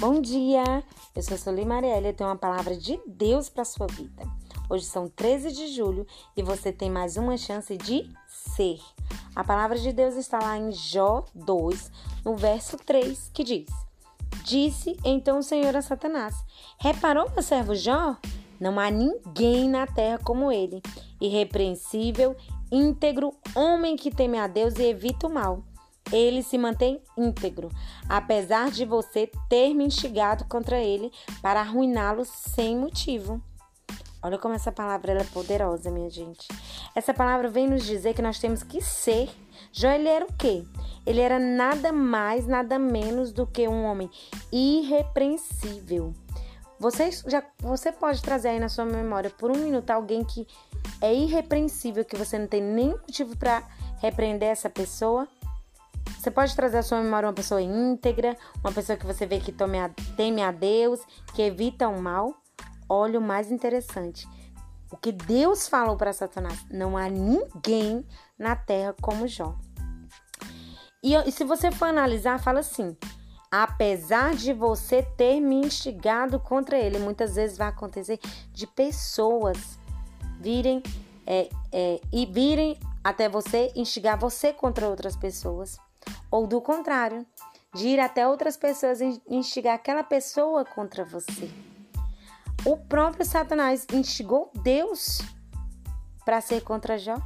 Bom dia! Eu sou Soli Marielle e tenho uma palavra de Deus para sua vida. Hoje são 13 de julho e você tem mais uma chance de ser. A palavra de Deus está lá em Jó 2, no verso 3, que diz: Disse então o Senhor a Satanás: Reparou meu servo Jó? Não há ninguém na terra como ele, irrepreensível, íntegro, homem que teme a Deus e evita o mal ele se mantém íntegro, apesar de você ter me instigado contra ele para arruiná-lo sem motivo. Olha como essa palavra é poderosa, minha gente. Essa palavra vem nos dizer que nós temos que ser. Jó, ele era o quê? Ele era nada mais, nada menos do que um homem irrepreensível. Você, já, você pode trazer aí na sua memória por um minuto alguém que é irrepreensível, que você não tem nenhum motivo para repreender essa pessoa? Você pode trazer à sua memória uma pessoa íntegra, uma pessoa que você vê que tome a, teme a Deus, que evita o mal. Olha o mais interessante. O que Deus falou para Satanás: não há ninguém na terra como Jó. E, e se você for analisar, fala assim: apesar de você ter me instigado contra ele, muitas vezes vai acontecer de pessoas virem é, é, e virem até você instigar você contra outras pessoas ou do contrário, de ir até outras pessoas e instigar aquela pessoa contra você. O próprio Satanás instigou Deus para ser contra Jó.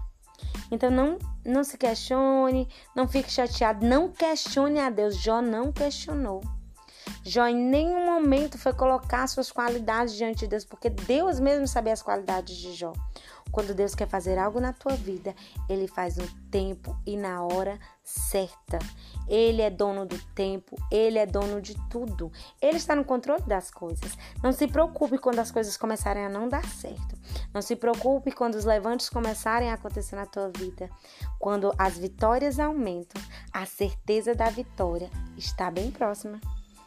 Então não, não se questione, não fique chateado, não questione a Deus. Jó não questionou. Jó em nenhum momento foi colocar suas qualidades diante de Deus, porque Deus mesmo sabia as qualidades de Jó. Quando Deus quer fazer algo na tua vida, ele faz no tempo e na hora certa. Ele é dono do tempo, ele é dono de tudo. Ele está no controle das coisas. Não se preocupe quando as coisas começarem a não dar certo. Não se preocupe quando os levantes começarem a acontecer na tua vida. Quando as vitórias aumentam, a certeza da vitória está bem próxima.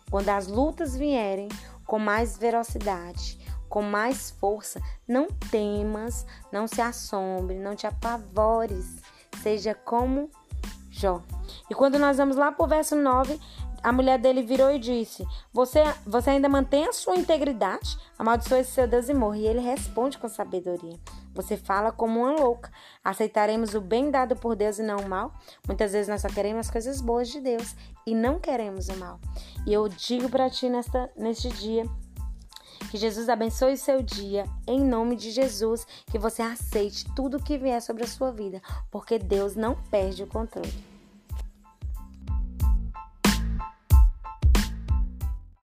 Quando as lutas vierem com mais velocidade, com mais força. Não temas, não se assombre, não te apavores. Seja como Jó. E quando nós vamos lá para o verso 9, a mulher dele virou e disse: Você, você ainda mantém a sua integridade? Amaldiçoe seu Deus e morre. E ele responde com sabedoria: Você fala como uma louca. Aceitaremos o bem dado por Deus e não o mal? Muitas vezes nós só queremos as coisas boas de Deus e não queremos o mal. E eu digo para ti nesta, neste dia que Jesus abençoe o seu dia, em nome de Jesus, que você aceite tudo que vier sobre a sua vida, porque Deus não perde o controle.